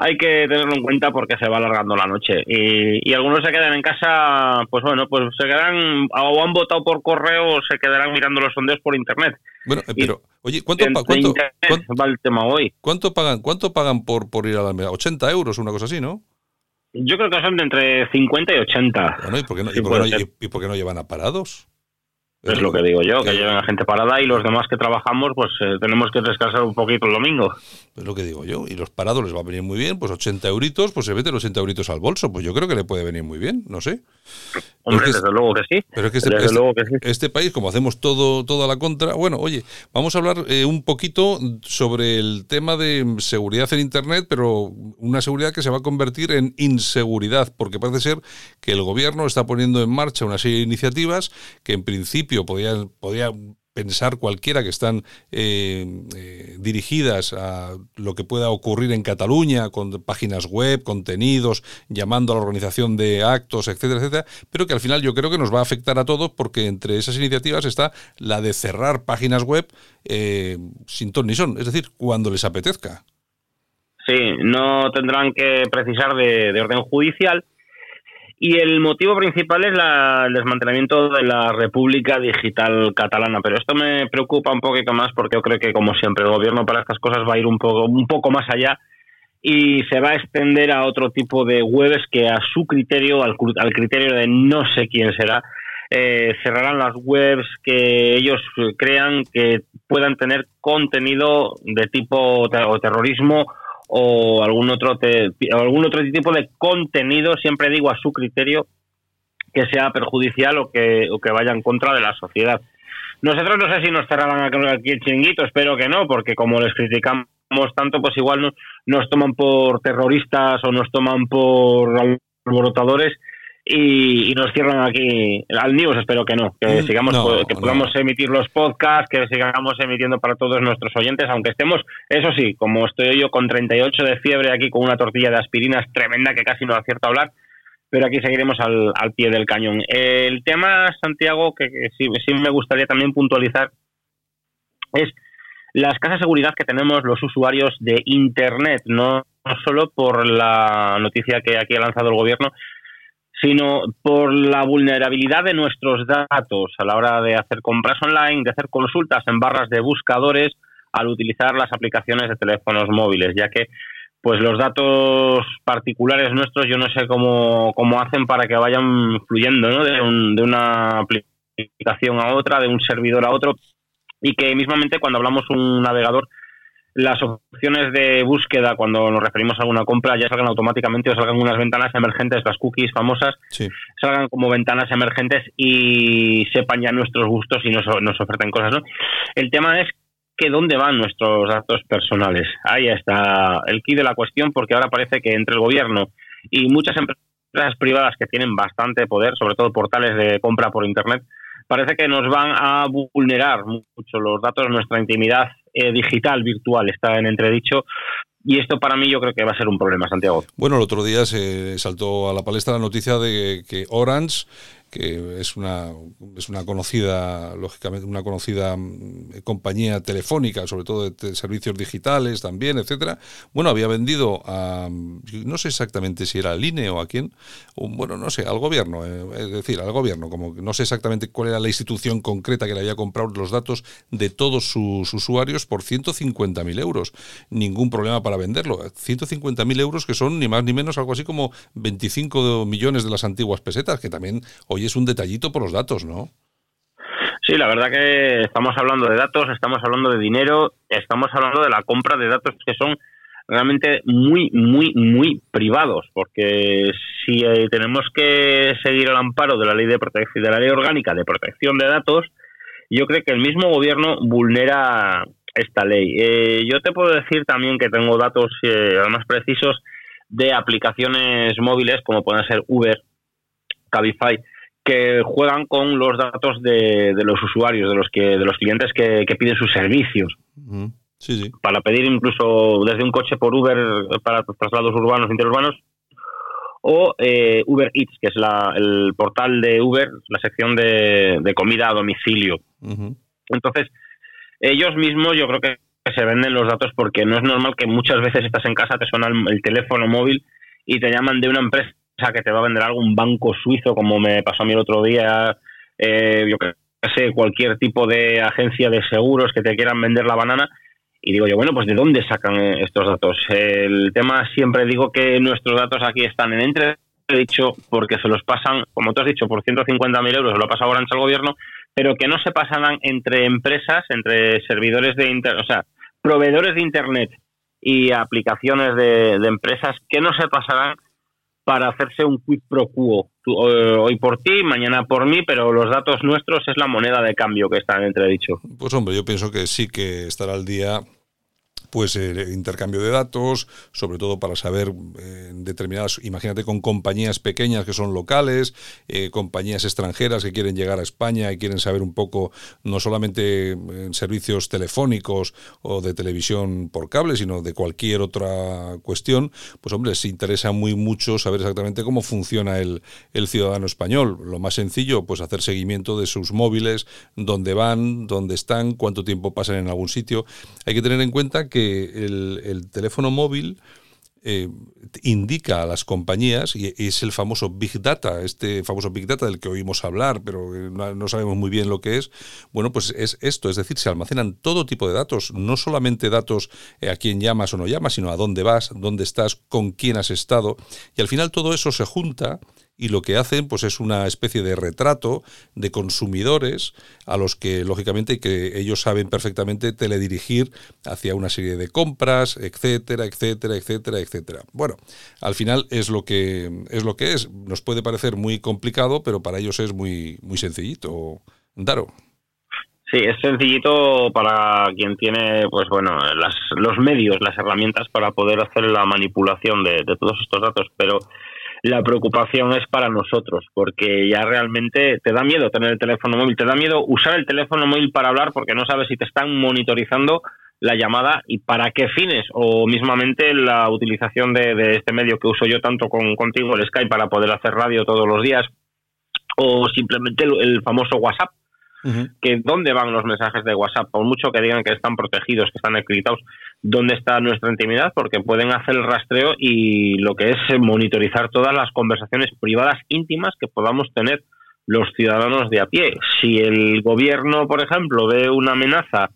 hay que tenerlo en cuenta porque se va alargando la noche. Y, algunos se quedan en casa, pues bueno, pues se quedan o han votado por correo o se quedarán mirando los sondeos por internet. Bueno, eh, pero, oye, ¿cuánto, cuánto, va el tema hoy? ¿Cuánto pagan, cuánto pagan por, por ir a la mesa? ¿80 euros, una cosa así, no? Yo creo que son de entre 50 y 80. Bueno, ¿y por qué no, y por qué no, y por qué no llevan a parados? Es lo que digo yo, que lleven a gente parada y los demás que trabajamos, pues eh, tenemos que descansar un poquito el domingo. Es lo que digo yo. Y los parados les va a venir muy bien, pues 80 euritos, pues se meten 80 euritos al bolso. Pues yo creo que le puede venir muy bien, no sé. Hombre, desde luego que sí. Pero es que este, desde este, luego que sí. este, país, como hacemos todo, toda la contra, bueno, oye, vamos a hablar eh, un poquito sobre el tema de seguridad en Internet, pero una seguridad que se va a convertir en inseguridad, porque parece ser que el gobierno está poniendo en marcha una serie de iniciativas que en principio podían, podían pensar cualquiera que están eh, eh, dirigidas a lo que pueda ocurrir en Cataluña con páginas web, contenidos, llamando a la organización de actos, etcétera, etcétera, pero que al final yo creo que nos va a afectar a todos porque entre esas iniciativas está la de cerrar páginas web eh, sin ton ni son, es decir, cuando les apetezca. Sí, no tendrán que precisar de orden judicial y el motivo principal es la, el desmantelamiento de la República Digital Catalana. Pero esto me preocupa un poquito más porque yo creo que, como siempre, el gobierno para estas cosas va a ir un poco, un poco más allá y se va a extender a otro tipo de webs que a su criterio, al, al criterio de no sé quién será, eh, cerrarán las webs que ellos crean que puedan tener contenido de tipo o terrorismo o algún otro, algún otro tipo de contenido, siempre digo a su criterio, que sea perjudicial o que, o que vaya en contra de la sociedad. Nosotros no sé si nos cerrarán aquí el chinguito, espero que no, porque como les criticamos tanto, pues igual nos, nos toman por terroristas o nos toman por alborotadores y, nos cierran aquí al news espero que no que Mm, sigamos no, que no. podamos emitir los podcasts que sigamos emitiendo para todos nuestros oyentes aunque estemos eso sí como estoy yo con 38 de fiebre aquí con una tortilla de aspirinas tremenda que casi no acierto a hablar pero aquí seguiremos al, al pie del cañón el tema Santiago que, que sí, sí me gustaría también puntualizar es la escasa seguridad que tenemos los usuarios de Internet, no, no solo por la noticia que aquí ha lanzado el gobierno, sino por la vulnerabilidad de nuestros datos a la hora de hacer compras online, de hacer consultas en barras de buscadores al utilizar las aplicaciones de teléfonos móviles, ya que pues los datos particulares nuestros yo no sé cómo, cómo hacen para que vayan fluyendo ¿no? de, un- de una aplicación a otra, de un servidor a otro, y que mismamente cuando hablamos un navegador las opciones de búsqueda cuando nos referimos a alguna compra ya salgan automáticamente o salgan unas ventanas emergentes, las cookies famosas, Sí. salgan como ventanas emergentes y sepan ya nuestros gustos y nos, nos oferten cosas. ¿no? El tema es que dónde van nuestros datos personales. Ahí está el key de la cuestión porque ahora parece que entre el gobierno y muchas empresas privadas que tienen bastante poder, sobre todo portales de compra por Internet, parece que nos van a vulnerar mucho los datos, nuestra intimidad eh, digital, virtual, está en entredicho. Y esto para mí yo creo que va a ser un problema, Santiago. Bueno, el otro día se saltó a la palestra la noticia de que Orange, que es una, es una conocida, lógicamente, una conocida mm, compañía telefónica, sobre todo de servicios digitales también, etcétera, bueno, había vendido a, no sé exactamente si era al INE o a quién, bueno, no sé, al gobierno, eh, es decir, al gobierno, como no sé exactamente cuál era la institución concreta que le había comprado los datos de todos sus usuarios por 150.000 euros. Ningún problema para venderlo. 150.000 euros que son ni más ni menos algo así como 25 millones de las antiguas pesetas, que también hoy es un detallito por los datos, ¿no? Sí, la verdad que estamos hablando de datos, estamos hablando de dinero, estamos hablando de la compra de datos que son realmente muy, muy, muy privados, porque si eh, tenemos que seguir el amparo de la ley de protección, de la ley orgánica de protección de datos, yo creo que el mismo gobierno vulnera esta ley. Eh, yo te puedo decir también que tengo datos eh, además precisos de aplicaciones móviles como pueden ser Uber, Cabify, que juegan con los datos de, de los usuarios, de los que de los clientes que, que piden sus servicios. Sí, sí. Para pedir incluso desde un coche por Uber para traslados urbanos, interurbanos, o eh, Uber Eats, que es la, el portal de Uber, la sección de, de comida a domicilio. Entonces, ellos mismos yo creo que se venden los datos porque no es normal que muchas veces estás en casa, te suena el, el teléfono móvil y te llaman de una empresa que te va a vender algo, un banco suizo, como me pasó a mí el otro día, eh, yo qué sé, cualquier tipo de agencia de seguros que te quieran vender la banana. Y digo yo, bueno, pues ¿de dónde sacan eh, estos datos? El tema siempre digo que nuestros datos aquí están en entredicho porque se los pasan, como tú has dicho, por 150.000 euros, se lo ha pasado Orange al gobierno, pero que no se pasarán entre empresas, entre servidores de internet, o sea, proveedores de internet y aplicaciones de empresas que no se pasarán para hacerse un quid pro quo. Eh, hoy por ti, mañana por mí, pero los datos nuestros es la moneda de cambio que está en entredicho. Pues hombre, yo pienso que sí que estará al día pues el intercambio de datos, sobre todo para saber eh, determinadas, imagínate con compañías pequeñas que son locales, eh, compañías extranjeras que quieren llegar a España y quieren saber un poco, no solamente en servicios telefónicos o de televisión por cable, sino de cualquier otra cuestión, pues hombre, se interesa muy mucho saber exactamente cómo funciona el, el ciudadano español. Lo más sencillo, pues hacer seguimiento de sus móviles, dónde van, dónde están, cuánto tiempo pasan en algún sitio. Hay que tener en cuenta que el, el teléfono móvil eh, indica a las compañías, y es el famoso Big Data, este famoso Big Data del que oímos hablar, pero no, no, sabemos muy bien lo que es, bueno, pues es esto, es decir, se almacenan todo tipo de datos, no solamente datos a quién llamas o no llamas, sino a dónde vas, dónde estás, con quién has estado, y al final todo eso se junta y lo que hacen pues es una especie de retrato de consumidores a los que lógicamente que ellos saben perfectamente teledirigir hacia una serie de compras, etcétera, etcétera, etcétera, etcétera. Bueno, al final es lo que es lo que es. Nos puede parecer muy complicado, pero para ellos es muy muy sencillito. Daro. Sí, es sencillito para quien tiene, pues bueno, las, los medios, las herramientas para poder hacer la manipulación de, de todos estos datos, pero la preocupación es para nosotros, porque ya realmente te da miedo tener el teléfono móvil, te da miedo usar el teléfono móvil para hablar porque no sabes si te están monitorizando la llamada y para qué fines, o mismamente la utilización de, este medio que uso yo tanto con, contigo, el Skype, para poder hacer radio todos los días, o simplemente el, famoso WhatsApp, que dónde van los mensajes de WhatsApp, por mucho que digan que están protegidos, que están encriptados, dónde está nuestra intimidad, porque pueden hacer el rastreo y lo que es monitorizar todas las conversaciones privadas íntimas que podamos tener los ciudadanos de a pie. Si el gobierno, por ejemplo, ve una amenaza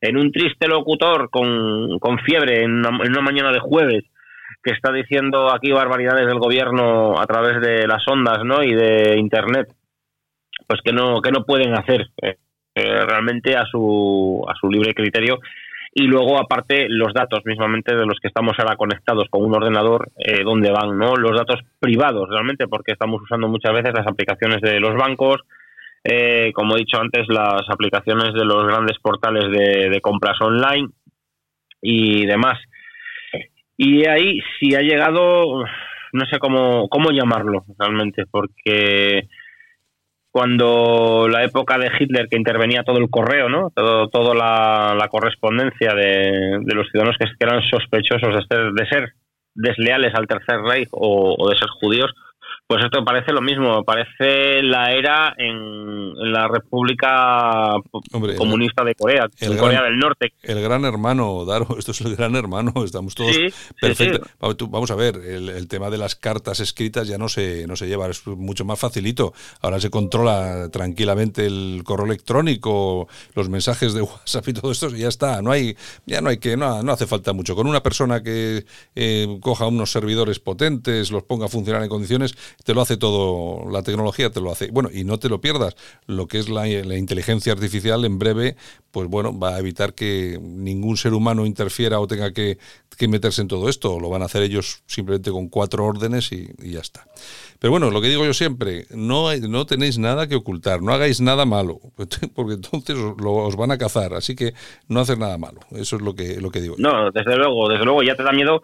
en un triste locutor con, con fiebre en una, mañana de jueves que está diciendo aquí barbaridades del gobierno a través de las ondas ¿no? y de internet pues que no que no pueden hacer eh, eh, realmente a su a su libre criterio y luego aparte los datos mismamente de los que estamos ahora conectados con un ordenador eh, dónde van no los datos privados realmente porque estamos usando muchas veces las aplicaciones de los bancos eh, como he dicho antes, las aplicaciones de los grandes portales de, compras online y demás. Y ahí si ha llegado, no sé cómo, cómo llamarlo realmente, porque cuando la época de Hitler que intervenía todo el correo, ¿no? Todo, toda la, correspondencia de, los ciudadanos que eran sospechosos de ser, de ser desleales al Tercer Reich o de ser judíos, pues esto parece lo mismo, parece la era en, la República Comunista de Corea, en Corea del Norte. El gran hermano, Daro, esto es el gran hermano, estamos todos perfectos. Vamos a ver, el, tema de las cartas escritas ya no se, no se lleva, es mucho más facilito. Ahora se controla tranquilamente el correo electrónico, los mensajes de WhatsApp y todo esto, y ya está, no hay, ya no hay que, no, no hace falta mucho. Con una persona que eh, coja unos servidores potentes, los ponga a funcionar en condiciones, te lo hace todo, la tecnología te lo hace. Bueno, y no te lo pierdas, lo que es la, inteligencia artificial en breve, pues bueno, va a evitar que ningún ser humano interfiera o tenga que, meterse en todo esto, lo van a hacer ellos simplemente con cuatro órdenes y, ya está. Pero bueno, lo que digo yo siempre, no, no tenéis nada que ocultar, no hagáis nada malo, porque entonces os, van a cazar, así que no hacer nada malo, eso es lo que, lo que digo. No, desde luego, desde luego ya te da miedo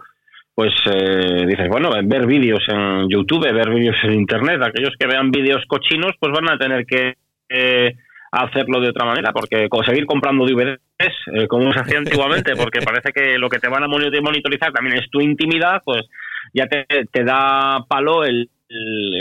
pues eh, dices, bueno, ver vídeos en YouTube, ver vídeos en Internet, aquellos que vean vídeos cochinos, pues van a tener que eh, hacerlo de otra manera, porque seguir comprando DVDs, eh, como se hacía antiguamente, porque parece que lo que te van a monitorizar también es tu intimidad, pues ya te, te da palo el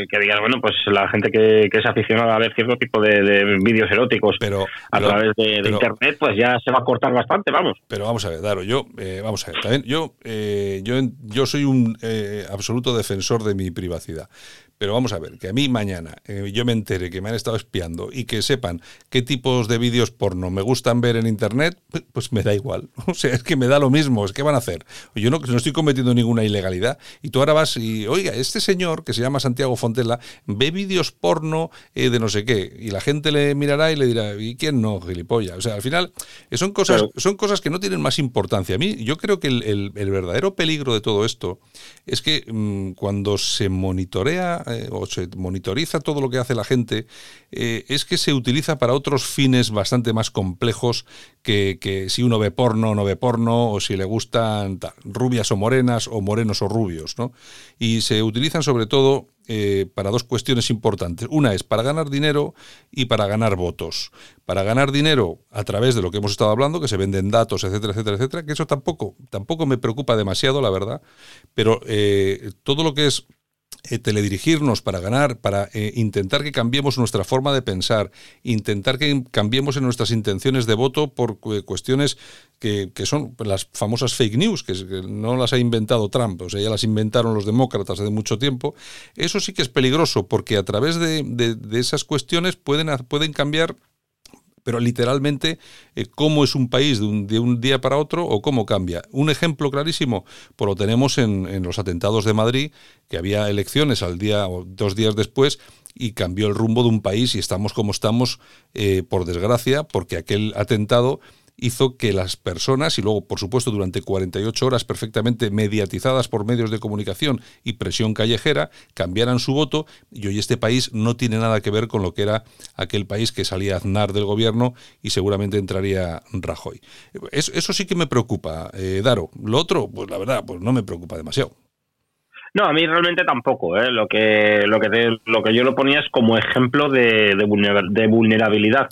que digas, bueno, pues la gente que, es aficionada a ver cierto tipo de, vídeos eróticos pero, a través de, internet, pues ya se va a cortar bastante, vamos. Pero vamos a ver, Daro, yo, eh, vamos a ver, también yo, eh, yo, yo soy un eh, absoluto defensor de mi privacidad. Pero vamos a ver, que a mí mañana eh, yo me entere que me han estado espiando y que sepan qué tipos de vídeos porno me gustan ver en Internet, pues me da igual. O sea, es que me da lo mismo, es que van a hacer. Yo no, no estoy cometiendo ninguna ilegalidad. Y tú ahora vas y, oiga, este señor que se llama Santiago Fontela ve vídeos porno eh, de no sé qué. Y la gente le mirará y le dirá, ¿y quién no, gilipollas? O sea, al final eh, son cosas, son cosas que no tienen más importancia. A mí, yo creo que el, verdadero peligro de todo esto es que mm, cuando se monitorea eh, o se monitoriza todo lo que hace la gente, eh, es que se utiliza para otros fines bastante más complejos que, si uno ve porno o no ve porno, o si le gustan rubias o morenas, o morenos o rubios. ¿no? Y se utilizan sobre todo eh, para dos cuestiones importantes. Una es para ganar dinero y para ganar votos. Para ganar dinero a través de lo que hemos estado hablando, que se venden datos, etcétera, etcétera, etcétera, que eso tampoco, tampoco me preocupa demasiado, la verdad. Pero todo lo que es eh, teledirigirnos para ganar, para eh, intentar que cambiemos nuestra forma de pensar, intentar que cambiemos en nuestras intenciones de voto por cuestiones que, son las famosas fake news, que, no las ha inventado Trump, o sea, ya las inventaron los demócratas hace mucho tiempo. Eso sí que es peligroso, porque a través de, de esas cuestiones pueden, pueden cambiar pero literalmente eh, cómo es un país de un, día para otro o cómo cambia. Un ejemplo clarísimo, pues lo tenemos en, en, los atentados de Madrid, que había elecciones al día o dos días después y cambió el rumbo de un país y estamos como estamos, eh, por desgracia, porque aquel atentado hizo que las personas, y luego, por supuesto, durante 48 horas perfectamente mediatizadas por medios de comunicación y presión callejera, cambiaran su voto, y hoy este país no tiene nada que ver con lo que era aquel país que salía Aznar del gobierno y seguramente entraría Rajoy. Eso, sí que me preocupa, eh, Daro. Lo otro, pues la verdad, pues no me preocupa demasiado. No, a mí realmente tampoco. ¿eh? Lo que lo que lo que yo lo ponía es como ejemplo de, de, vulnerabilidad.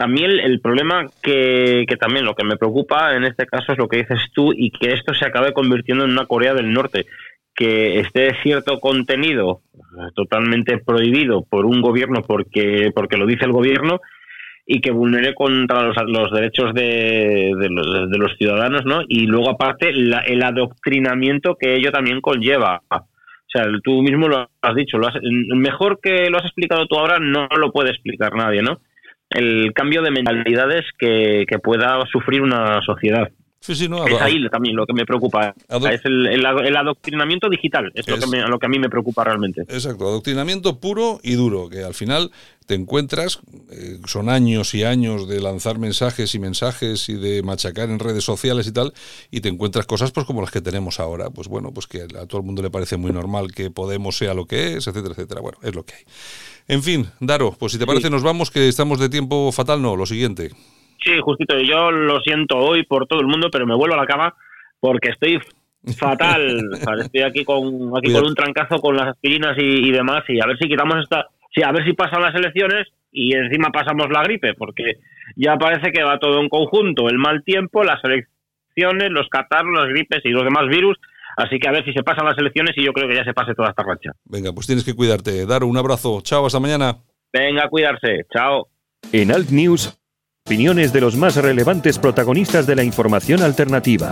A mí el, problema que, también lo que me preocupa en este caso es lo que dices tú y que esto se acabe convirtiendo en una Corea del Norte, que esté cierto contenido totalmente prohibido por un gobierno porque porque lo dice el gobierno y que vulnere contra los, los derechos de, de, los, de, los, ciudadanos, ¿no? Y luego, aparte, el adoctrinamiento que ello también conlleva. O sea, tú mismo lo has dicho, lo has, mejor que lo has explicado tú ahora, no lo puede explicar nadie, ¿no? El cambio de mentalidades que, que pueda sufrir una sociedad. Sí, sí, no, es ahí también lo que me preocupa. Es el, el, adoctrinamiento digital, es, Lo, que lo, que a mí me preocupa realmente. Exacto, adoctrinamiento puro y duro, que al final te encuentras, eh, son años y años de lanzar mensajes y mensajes y de machacar en redes sociales y tal, y te encuentras cosas pues como las que tenemos ahora. Pues bueno, pues que a todo el mundo le parece muy normal que Podemos sea lo que es, etcétera, etcétera. Bueno, es lo que hay. En fin, Daro, pues si te parece nos vamos, que estamos de tiempo fatal, no, lo siguiente. Sí, justito. Yo lo siento hoy por todo el mundo, pero me vuelvo a la cama porque estoy fatal. estoy aquí con aquí con un trancazo con las aspirinas y, demás y a ver si quitamos esta, sí, a ver si pasan las elecciones y encima pasamos la gripe, porque ya parece que va todo en conjunto, el mal tiempo, las elecciones, los catarros, las gripes y los demás virus. Así que a ver si se pasan las elecciones y yo creo que ya se pase toda esta racha. Venga, pues tienes que cuidarte. Dar un abrazo. Chao, hasta mañana. Venga, cuidarse. Chao. En Alt News Opiniones de los más relevantes protagonistas de la información alternativa.